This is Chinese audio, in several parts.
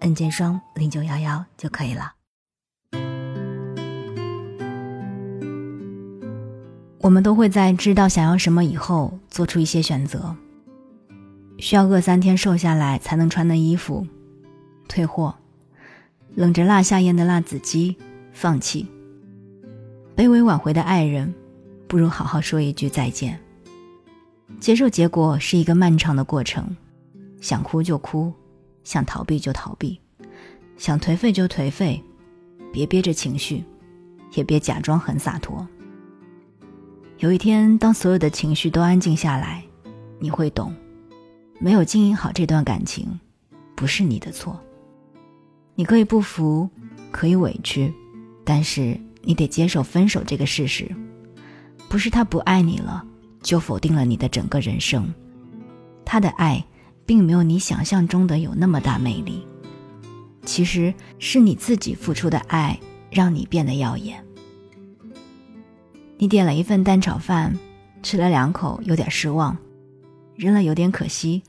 N 键双零九幺幺就可以了。我们都会在知道想要什么以后做出一些选择。需要饿三天瘦下来才能穿的衣服，退货；冷着辣下咽的辣子鸡，放弃；卑微挽回的爱人，不如好好说一句再见。接受结果是一个漫长的过程，想哭就哭。想逃避就逃避，想颓废就颓废，别憋着情绪，也别假装很洒脱。有一天，当所有的情绪都安静下来，你会懂，没有经营好这段感情，不是你的错。你可以不服，可以委屈，但是你得接受分手这个事实。不是他不爱你了，就否定了你的整个人生。他的爱。并没有你想象中的有那么大魅力，其实是你自己付出的爱让你变得耀眼。你点了一份蛋炒饭，吃了两口有点失望，扔了有点可惜。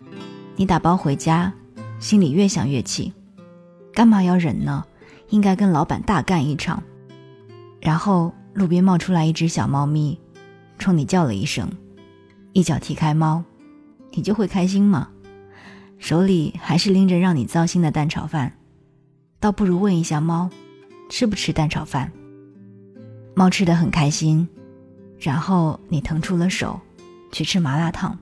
你打包回家，心里越想越气，干嘛要忍呢？应该跟老板大干一场。然后路边冒出来一只小猫咪，冲你叫了一声，一脚踢开猫，你就会开心吗？手里还是拎着让你糟心的蛋炒饭，倒不如问一下猫，吃不吃蛋炒饭。猫吃的很开心，然后你腾出了手，去吃麻辣烫。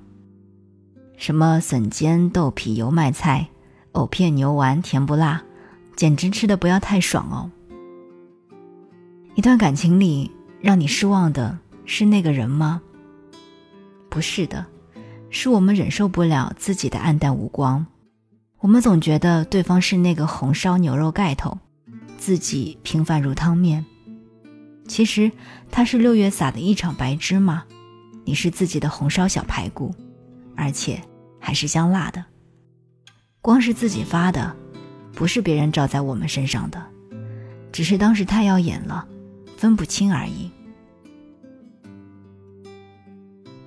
什么笋尖豆皮油麦菜，藕片牛丸甜不辣，简直吃的不要太爽哦。一段感情里让你失望的是那个人吗？不是的。是我们忍受不了自己的暗淡无光，我们总觉得对方是那个红烧牛肉盖头，自己平凡如汤面。其实他是六月撒的一场白芝麻，你是自己的红烧小排骨，而且还是香辣的。光是自己发的，不是别人照在我们身上的，只是当时太耀眼了，分不清而已。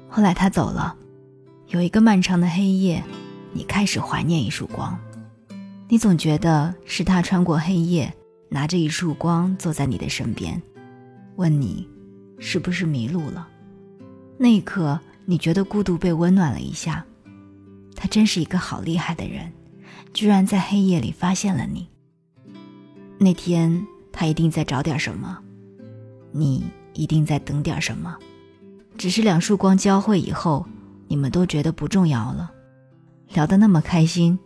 后来他走了。有一个漫长的黑夜，你开始怀念一束光。你总觉得是他穿过黑夜，拿着一束光坐在你的身边，问你是不是迷路了。那一刻，你觉得孤独被温暖了一下。他真是一个好厉害的人，居然在黑夜里发现了你。那天他一定在找点什么，你一定在等点什么，只是两束光交汇以后。你们都觉得不重要了，聊得那么开心，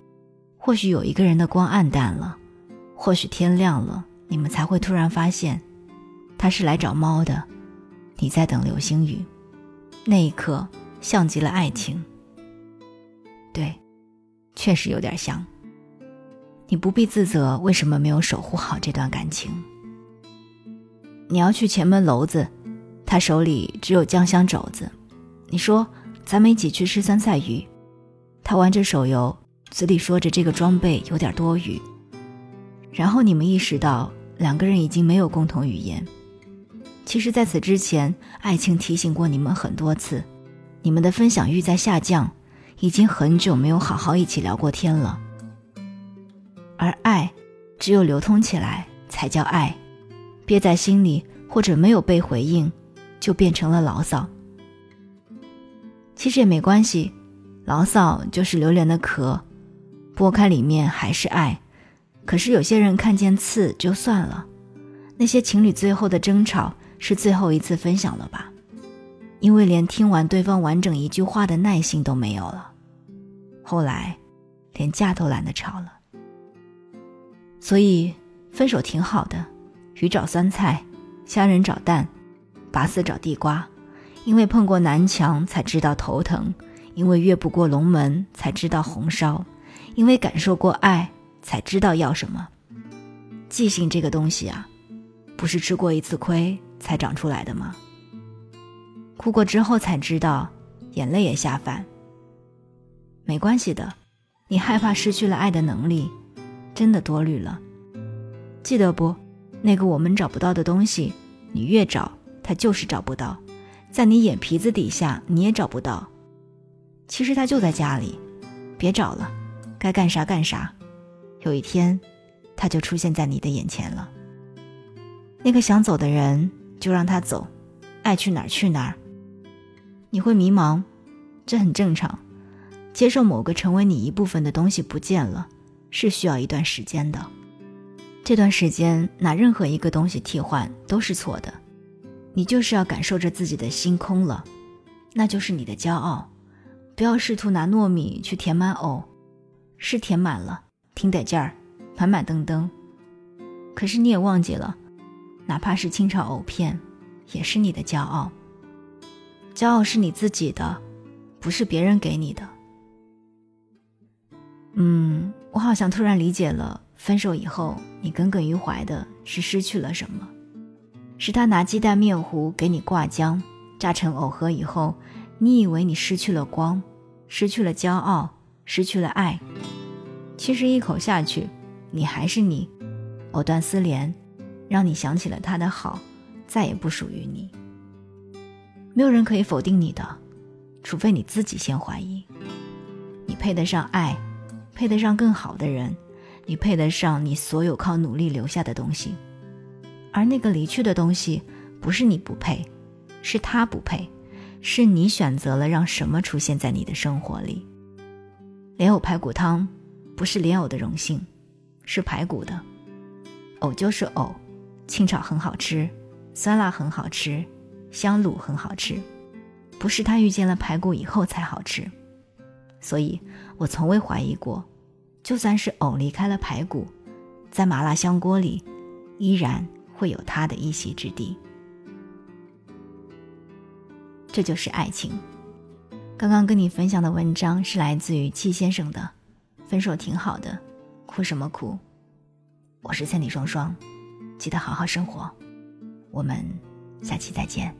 或许有一个人的光暗淡了，或许天亮了，你们才会突然发现，他是来找猫的，你在等流星雨，那一刻像极了爱情。对，确实有点像。你不必自责，为什么没有守护好这段感情？你要去前门楼子，他手里只有酱香肘子，你说。咱们一起去吃酸菜鱼，他玩着手游，嘴里说着这个装备有点多余。然后你们意识到两个人已经没有共同语言。其实，在此之前，爱情提醒过你们很多次，你们的分享欲在下降，已经很久没有好好一起聊过天了。而爱，只有流通起来才叫爱，憋在心里或者没有被回应，就变成了牢骚。其实也没关系，牢骚就是榴莲的壳，剥开里面还是爱。可是有些人看见刺就算了，那些情侣最后的争吵是最后一次分享了吧？因为连听完对方完整一句话的耐心都没有了，后来连架都懒得吵了。所以分手挺好的，鱼找酸菜，虾仁找蛋，拔丝找地瓜。因为碰过南墙才知道头疼，因为越不过龙门才知道红烧，因为感受过爱才知道要什么。记性这个东西啊，不是吃过一次亏才长出来的吗？哭过之后才知道，眼泪也下饭。没关系的，你害怕失去了爱的能力，真的多虑了。记得不？那个我们找不到的东西，你越找，它就是找不到。在你眼皮子底下，你也找不到。其实他就在家里，别找了，该干啥干啥。有一天，他就出现在你的眼前了。那个想走的人，就让他走，爱去哪儿去哪儿。你会迷茫，这很正常。接受某个成为你一部分的东西不见了，是需要一段时间的。这段时间拿任何一个东西替换都是错的。你就是要感受着自己的心空了，那就是你的骄傲。不要试图拿糯米去填满藕，是填满了，挺得劲儿，满满登登。可是你也忘记了，哪怕是清炒藕片，也是你的骄傲。骄傲是你自己的，不是别人给你的。嗯，我好像突然理解了，分手以后你耿耿于怀的是失去了什么。是他拿鸡蛋面糊给你挂浆，榨成藕盒以后，你以为你失去了光，失去了骄傲，失去了爱。其实一口下去，你还是你，藕断丝连，让你想起了他的好，再也不属于你。没有人可以否定你的，除非你自己先怀疑。你配得上爱，配得上更好的人，你配得上你所有靠努力留下的东西。而那个离去的东西，不是你不配，是他不配，是你选择了让什么出现在你的生活里。莲藕排骨汤，不是莲藕的荣幸，是排骨的。藕就是藕，清炒很好吃，酸辣很好吃，香卤很好吃，不是他遇见了排骨以后才好吃。所以我从未怀疑过，就算是藕离开了排骨，在麻辣香锅里，依然。会有他的一席之地，这就是爱情。刚刚跟你分享的文章是来自于戚先生的《分手挺好的，哭什么哭》。我是千里双双，记得好好生活，我们下期再见。